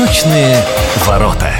Восточные ворота.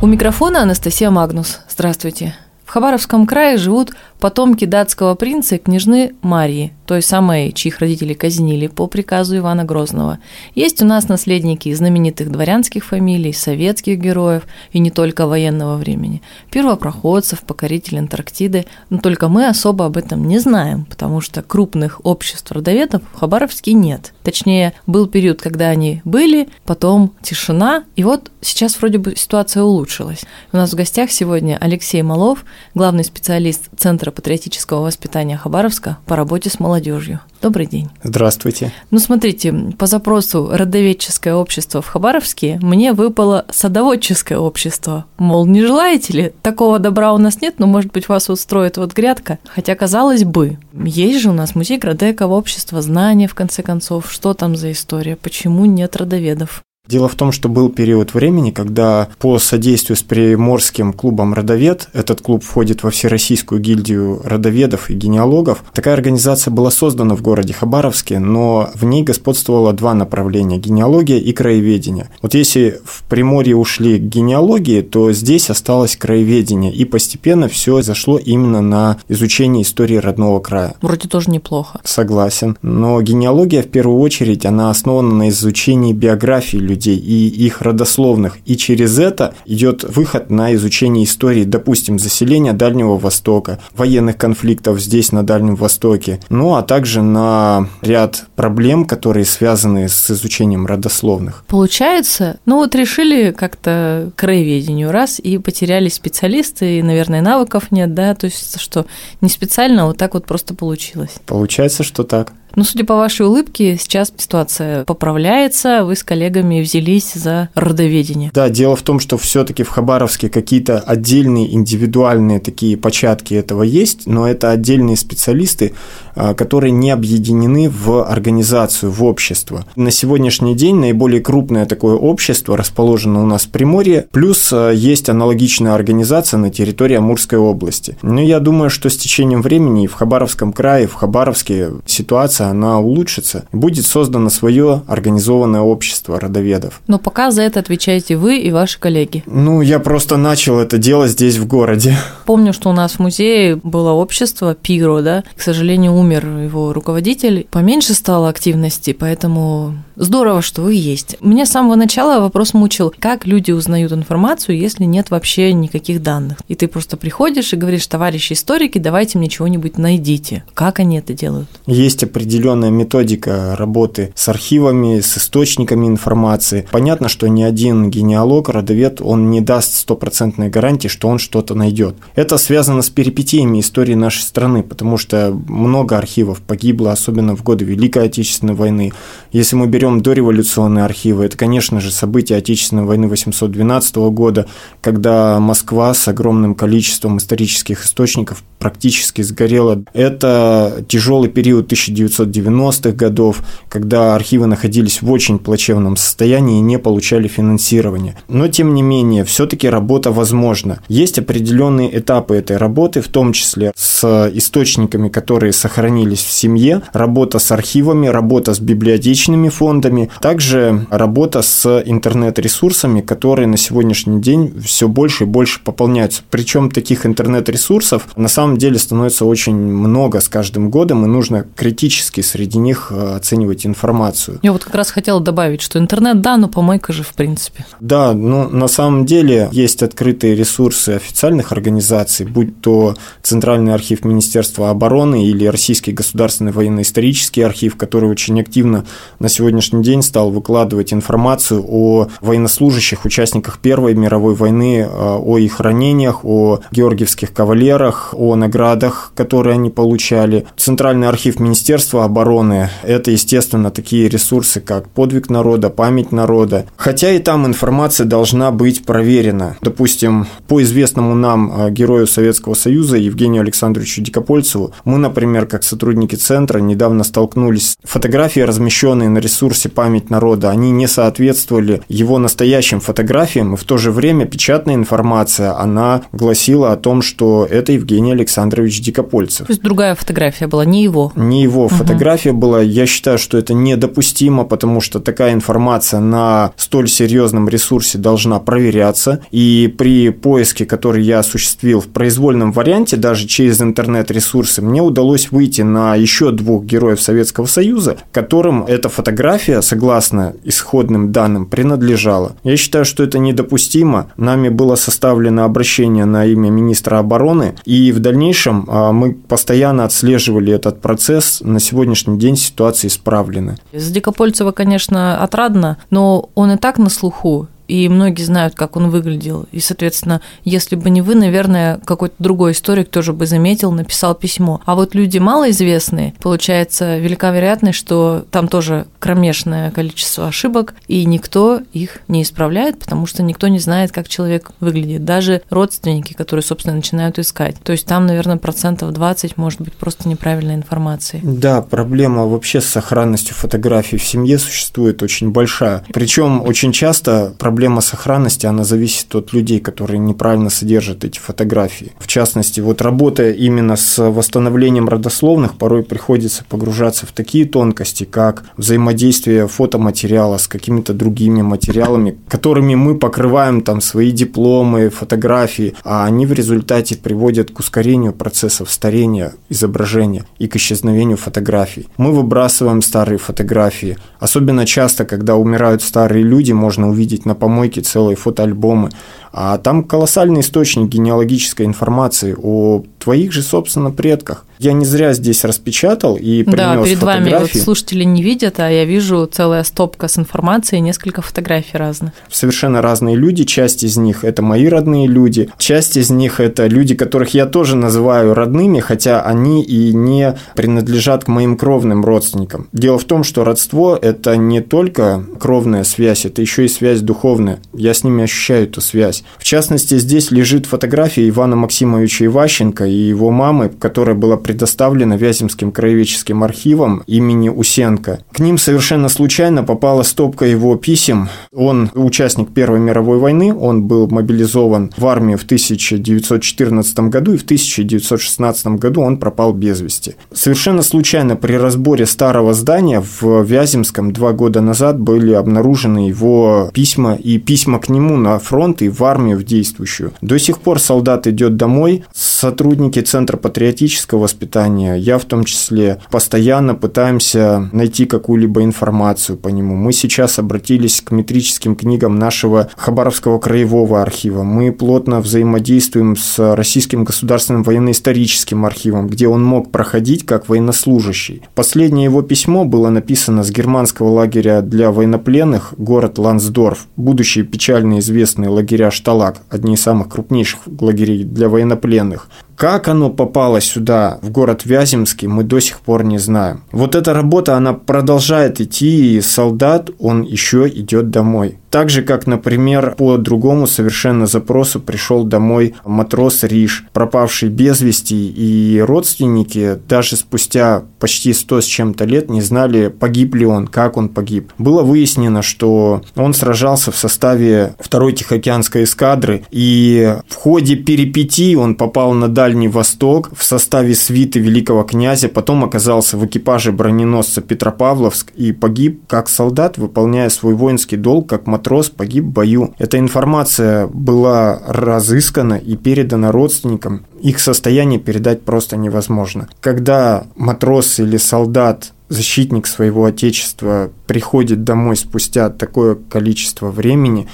У микрофона Анастасия Магнус. Здравствуйте. В Хабаровском крае живут потомки датского принца и княжны Марии, той самой, чьих родителей казнили по приказу Ивана Грозного. Есть у нас наследники знаменитых дворянских фамилий, советских героев и не только военного времени, первопроходцев, покорителей Антарктиды, но только мы особо об этом не знаем, потому что крупных обществ родоведов в Хабаровске нет. Точнее, был период, когда они были, потом тишина, и вот сейчас вроде бы ситуация улучшилась. У нас в гостях сегодня Алексей Малов, главный специалист Центра Центра патриотического воспитания Хабаровска по работе с молодежью. Добрый день. Здравствуйте. Ну, смотрите, по запросу «Родоведческое общество в Хабаровске» мне выпало «Садоводческое общество». Мол, не желаете ли? Такого добра у нас нет, но, может быть, вас устроит вот грядка. Хотя, казалось бы, есть же у нас музей Градекова, общество знания, в конце концов. Что там за история? Почему нет родоведов? Дело в том, что был период времени, когда по содействию с Приморским клубом «Родовед», этот клуб входит во Всероссийскую гильдию родоведов и генеалогов, такая организация была создана в городе Хабаровске, но в ней господствовало два направления – генеалогия и краеведение. Вот если в Приморье ушли к генеалогии, то здесь осталось краеведение, и постепенно все зашло именно на изучение истории родного края. Вроде тоже неплохо. Согласен. Но генеалогия, в первую очередь, она основана на изучении биографии людей, людей и их родословных. И через это идет выход на изучение истории, допустим, заселения Дальнего Востока, военных конфликтов здесь, на Дальнем Востоке, ну а также на ряд проблем, которые связаны с изучением родословных. Получается, ну вот решили как-то краеведению раз и потеряли специалисты, и, наверное, навыков нет, да, то есть что не специально, а вот так вот просто получилось. Получается, что так. Ну, судя по вашей улыбке, сейчас ситуация поправляется, вы с коллегами взялись за родоведение. Да, дело в том, что все-таки в Хабаровске какие-то отдельные индивидуальные такие початки этого есть, но это отдельные специалисты, а, которые не объединены в организацию, в общество. На сегодняшний день наиболее крупное такое общество расположено у нас в Приморье, плюс а, есть аналогичная организация на территории Амурской области. Но я думаю, что с течением времени в Хабаровском крае, в Хабаровске ситуация ситуация, она улучшится. Будет создано свое организованное общество родоведов. Но пока за это отвечаете вы и ваши коллеги. Ну, я просто начал это делать здесь, в городе. Помню, что у нас в музее было общество Пиро, да. К сожалению, умер его руководитель. Поменьше стало активности, поэтому здорово, что вы есть. Мне с самого начала вопрос мучил, как люди узнают информацию, если нет вообще никаких данных. И ты просто приходишь и говоришь, товарищи историки, давайте мне чего-нибудь найдите. Как они это делают? Есть определенные определенная методика работы с архивами, с источниками информации. Понятно, что ни один генеалог, родовед, он не даст стопроцентной гарантии, что он что-то найдет. Это связано с перипетиями истории нашей страны, потому что много архивов погибло, особенно в годы Великой Отечественной войны. Если мы берем дореволюционные архивы, это, конечно же, события Отечественной войны 812 года, когда Москва с огромным количеством исторических источников практически сгорела. Это тяжелый период 1900 1990-х годов, когда архивы находились в очень плачевном состоянии и не получали финансирования. Но, тем не менее, все-таки работа возможна. Есть определенные этапы этой работы, в том числе с источниками, которые сохранились в семье, работа с архивами, работа с библиотечными фондами, также работа с интернет-ресурсами, которые на сегодняшний день все больше и больше пополняются. Причем таких интернет-ресурсов на самом деле становится очень много с каждым годом, и нужно критически критически среди них э, оценивать информацию. Я вот как раз хотела добавить, что интернет, да, но помойка же в принципе. Да, ну на самом деле есть открытые ресурсы официальных организаций, будь то Центральный архив Министерства обороны или Российский государственный военно-исторический архив, который очень активно на сегодняшний день стал выкладывать информацию о военнослужащих, участниках Первой мировой войны, э, о их ранениях, о георгиевских кавалерах, о наградах, которые они получали. Центральный архив Министерства обороны. Это, естественно, такие ресурсы, как подвиг народа, память народа. Хотя и там информация должна быть проверена. Допустим, по известному нам э, герою Советского Союза Евгению Александровичу Дикопольцеву, мы, например, как сотрудники центра, недавно столкнулись. Фотографии, размещенные на ресурсе «Память народа», они не соответствовали его настоящим фотографиям, и в то же время печатная информация, она гласила о том, что это Евгений Александрович Александрович Дикопольцев. То есть другая фотография была, не его? Не его угу. фотография была. Я считаю, что это недопустимо, потому что такая информация на столь серьезном ресурсе должна проверяться. И при поиске, который я осуществил в произвольном варианте, даже через интернет-ресурсы, мне удалось выйти на еще двух героев Советского Союза, которым эта фотография, согласно исходным данным, принадлежала. Я считаю, что это недопустимо. Нами было составлено обращение на имя министра обороны, и в дальнейшем а, мы постоянно отслеживали этот процесс. На сегодняшний день ситуация исправлена. За Дикопольцева, конечно, отрадно, но он и так на слуху и многие знают, как он выглядел. И, соответственно, если бы не вы, наверное, какой-то другой историк тоже бы заметил, написал письмо. А вот люди малоизвестные, получается, велика вероятность, что там тоже кромешное количество ошибок, и никто их не исправляет, потому что никто не знает, как человек выглядит. Даже родственники, которые, собственно, начинают искать. То есть там, наверное, процентов 20 может быть просто неправильной информации. Да, проблема вообще с сохранностью фотографий в семье существует очень большая. Причем очень часто проблема проблема сохранности, она зависит от людей, которые неправильно содержат эти фотографии. В частности, вот работая именно с восстановлением родословных, порой приходится погружаться в такие тонкости, как взаимодействие фотоматериала с какими-то другими материалами, которыми мы покрываем там свои дипломы, фотографии, а они в результате приводят к ускорению процессов старения изображения и к исчезновению фотографий. Мы выбрасываем старые фотографии. Особенно часто, когда умирают старые люди, можно увидеть на помойке помойке целые фотоальбомы. А там колоссальный источник генеалогической информации о твоих же, собственно, предках. Я не зря здесь распечатал и принес Да, перед фотографии. вами вот слушатели не видят, а я вижу целая стопка с информацией, несколько фотографий разных. Совершенно разные люди, часть из них это мои родные люди, часть из них это люди, которых я тоже называю родными, хотя они и не принадлежат к моим кровным родственникам. Дело в том, что родство – это не только кровная связь, это еще и связь духовная. Я с ними ощущаю эту связь. В частности, здесь лежит фотография Ивана Максимовича Иващенко и его мамы, которая была предоставлена Вяземским краеведческим архивом имени Усенко. К ним совершенно случайно попала стопка его писем. Он участник Первой мировой войны, он был мобилизован в армию в 1914 году и в 1916 году он пропал без вести. Совершенно случайно при разборе старого здания в Вяземском два года назад были обнаружены его письма и письма к нему на фронт и в армию в действующую. До сих пор солдат идет домой, сотрудники Центра патриотического воспитания, я в том числе, постоянно пытаемся найти какую-либо информацию по нему. Мы сейчас обратились к метрическим книгам нашего Хабаровского краевого архива. Мы плотно взаимодействуем с Российским государственным военно-историческим архивом, где он мог проходить как военнослужащий. Последнее его письмо было написано с германского лагеря для военнопленных, город Лансдорф, будущие печально известные лагеря Шталак, одни из самых крупнейших лагерей для военнопленных. Как оно попало сюда, в город Вяземский, мы до сих пор не знаем. Вот эта работа, она продолжает идти, и солдат, он еще идет домой. Так же, как, например, по другому совершенно запросу пришел домой матрос Риш, пропавший без вести, и родственники даже спустя почти сто с чем-то лет не знали, погиб ли он, как он погиб. Было выяснено, что он сражался в составе второй Тихоокеанской эскадры, и в ходе перипетий он попал на Дальний Восток в составе свиты великого князя, потом оказался в экипаже броненосца Петропавловск и погиб как солдат, выполняя свой воинский долг как матрос погиб в бою. Эта информация была разыскана и передана родственникам. Их состояние передать просто невозможно. Когда матрос или солдат защитник своего отечества приходит домой спустя такое количество времени,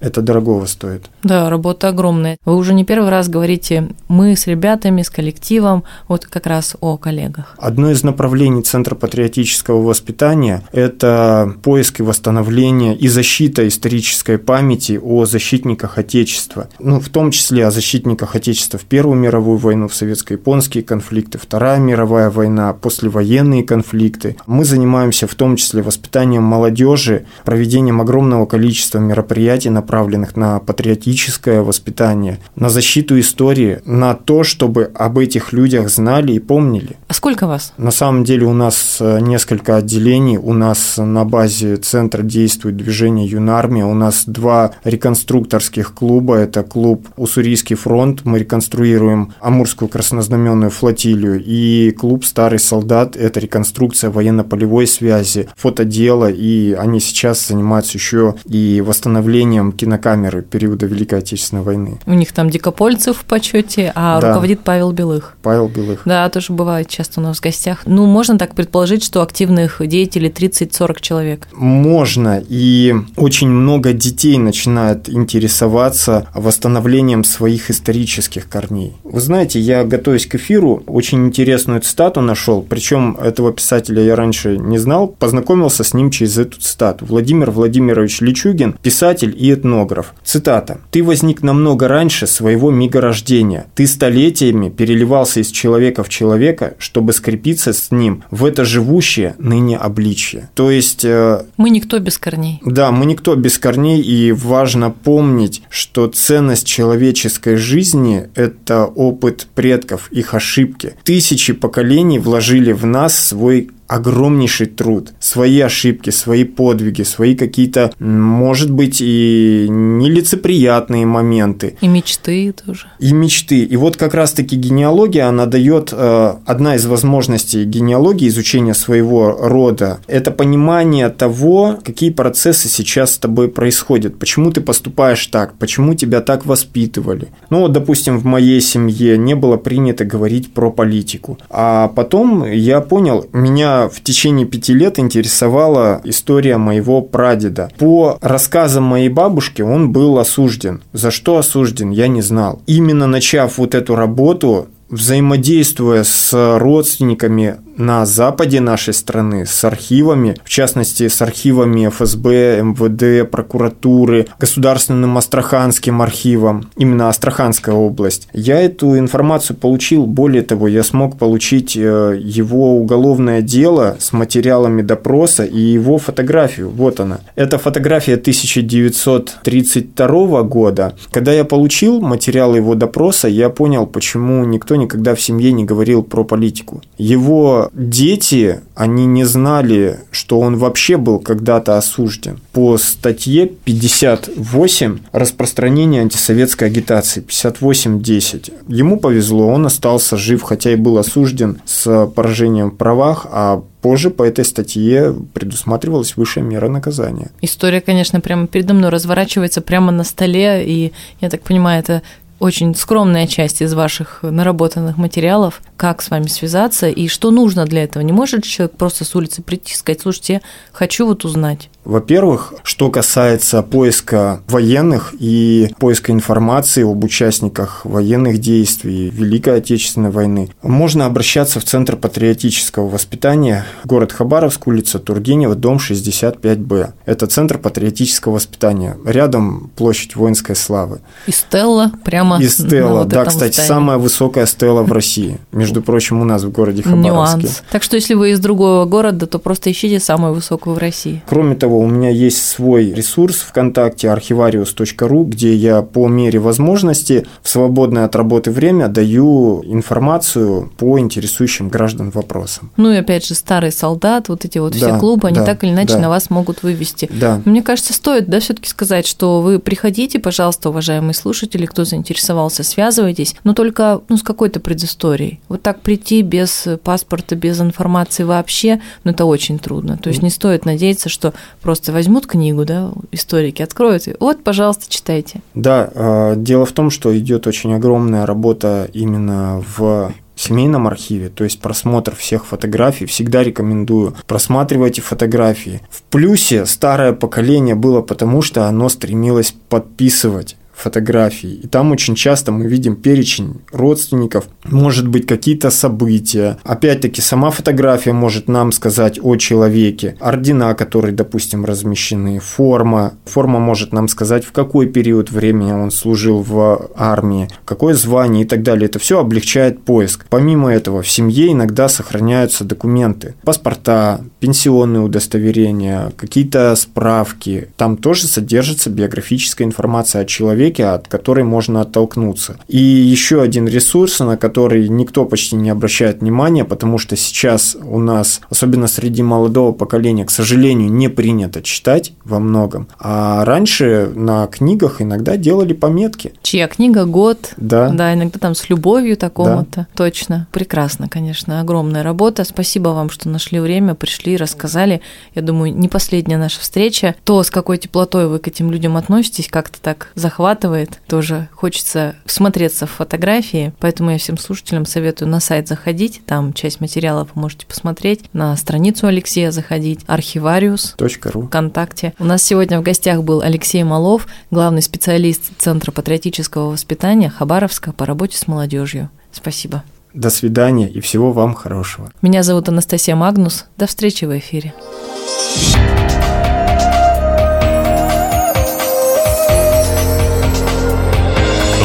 это дорогого стоит. Да, работа огромная. Вы уже не первый раз говорите мы с ребятами, с коллективом, вот как раз о коллегах. Одно из направлений Центра патриотического воспитания – это поиск и восстановление и защита исторической памяти о защитниках Отечества. Ну, в том числе о защитниках Отечества в Первую мировую войну, в советско-японские конфликты, Вторая мировая война, послевоенные конфликты. Мы занимаемся в том числе воспитанием молодежи, проведением огромного количества мероприятий, направленных направленных на патриотическое воспитание, на защиту истории, на то, чтобы об этих людях знали и помнили. А сколько вас? На самом деле у нас э, несколько отделений. У нас на базе центра действует движение Юнармия. У нас два реконструкторских клуба. Это клуб Уссурийский фронт. Мы реконструируем Амурскую краснознаменную флотилию. И клуб Старый солдат. Это реконструкция военно-полевой связи, фотодела. И они сейчас занимаются еще и восстановлением кинокамеры периода Великой Отечественной войны. У них там Дикопольцев в почете, а Да. руководит Павел Белых. Павел Белых. Да, тоже бывает часто у нас в гостях. Ну, можно так предположить, что активных деятелей 30-40 человек. Можно, и очень много детей начинает интересоваться восстановлением своих исторических корней. Вы знаете, я, готовясь к эфиру, очень интересную цитату нашел, причем этого писателя я раньше не знал, познакомился с ним через эту цитату. Владимир Владимирович Личугин, писатель и этнограф. Цитата. «Ты возник намного раньше своего мига рождения. Ты столетиями переливался из человека в человека, чтобы скрепиться с ним в это живущее ныне обличье». То есть э, Мы никто без корней. да, мы никто без корней, и важно помнить, что ценность человеческой жизни – это опыт предков, их ошибки. Тысячи поколений вложили в нас свой огромнейший труд, свои ошибки, свои подвиги, свои какие-то, может быть, и нелицеприятные моменты И мечты тоже. и мечты. И вот как раз-таки генеалогия, она дает э, одна из возможностей генеалогии изучения своего рода. Это понимание того, какие процессы сейчас с тобой происходят, почему ты поступаешь так, почему тебя так воспитывали. Ну вот, допустим, в моей семье не было принято говорить про политику. А потом я понял, меня в течение пяти лет интересовала история моего прадеда. По рассказам моей бабушки он был осужден. За что осужден, я не знал. Именно начав вот эту работу, взаимодействуя с родственниками на западе нашей страны, с архивами, в частности, с архивами ФСБ, МВД, прокуратуры, Государственным Астраханским архивом, именно Астраханская область, я эту информацию получил. Более того, я смог получить э, его уголовное дело с материалами допроса и его фотографию. Вот она. Это фотография 1932 года. Когда я получил материалы его допроса, я понял, почему никто никогда в семье не говорил про политику. Его дети, они не знали, что он вообще был когда-то осужден. По статье 58 распространение антисоветской агитации 58.10. Ему повезло, он остался жив, хотя и был осужден с поражением в правах, а позже по этой статье предусматривалась высшая мера наказания. История, конечно, прямо передо мной разворачивается прямо на столе, и я так понимаю, это очень скромная часть из ваших наработанных материалов, как с вами связаться и что нужно для этого. Не может человек просто с улицы прийти и сказать, слушайте, я хочу вот узнать. Во-первых, что касается поиска военных и поиска информации об участниках военных действий Великой Отечественной войны, можно обращаться в Центр патриотического воспитания, город Хабаровск, улица Тургенева, дом 65Б. Это Центр патриотического воспитания. Рядом площадь воинской славы. И Стелла прямо И на стела, вот да, кстати, здании. самая высокая стела в России. Между прочим, у нас в городе Хабаровске. Нюанс. Так что если вы из другого города, то просто ищите самую высокую в России. Кроме того, у меня есть свой ресурс ВКонтакте archivarius.ru, где я по мере возможности в свободное от работы время даю информацию по интересующим граждан вопросам. Ну и опять же, старый солдат, вот эти вот все Да, клубы, они да, так или иначе да. на вас могут вывести. Да. Мне кажется, стоит, да, все-таки сказать, что вы приходите, пожалуйста, уважаемые слушатели, кто заинтересовался, связывайтесь, но только ну, с какой-то предысторией. Вот так прийти без паспорта, без информации вообще, ну это очень трудно. То есть не стоит надеяться, что просто возьмут книгу, да, историки откроют, и вот, пожалуйста, читайте. Да, э, дело в том, что идет очень огромная работа именно в семейном архиве, то есть просмотр всех фотографий, всегда рекомендую просматривайте фотографии. В плюсе старое поколение было потому, что оно стремилось подписывать фотографии. И там очень часто мы видим перечень родственников, может быть какие-то события. Опять-таки, сама фотография может нам сказать о человеке. Ордена, которые, допустим, размещены, форма. Форма может нам сказать, в какой период времени он служил в армии, какое звание и так далее. Это все облегчает поиск. Помимо этого, в семье иногда сохраняются документы. Паспорта, пенсионные удостоверения, какие-то справки. Там тоже содержится биографическая информация о человеке, от которой можно оттолкнуться. И еще один ресурс, на который никто почти не обращает внимания, потому что сейчас у нас, особенно среди молодого поколения, к сожалению, не принято читать во многом. А раньше на книгах иногда делали пометки. Чья книга, год. Да. Да, иногда там с любовью такому-то. Да. Точно. Прекрасно, конечно. Огромная работа. Спасибо вам, что нашли время, пришли, рассказали. Я думаю, не последняя наша встреча. То, с какой теплотой вы к этим людям относитесь, как-то так захватывает. Тоже хочется смотреться в фотографии. Поэтому я всем слушателям советую на сайт заходить. Там часть материалов вы можете посмотреть. На страницу Алексея заходить. Архивариус.ру ВКонтакте. У нас сегодня в гостях был Алексей Малов, главный специалист Центра патриотического воспитания Хабаровска по работе с молодежью. Спасибо. До свидания и всего вам хорошего. Меня зовут Анастасия Магнус. До встречи в эфире.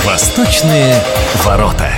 Восточные ворота.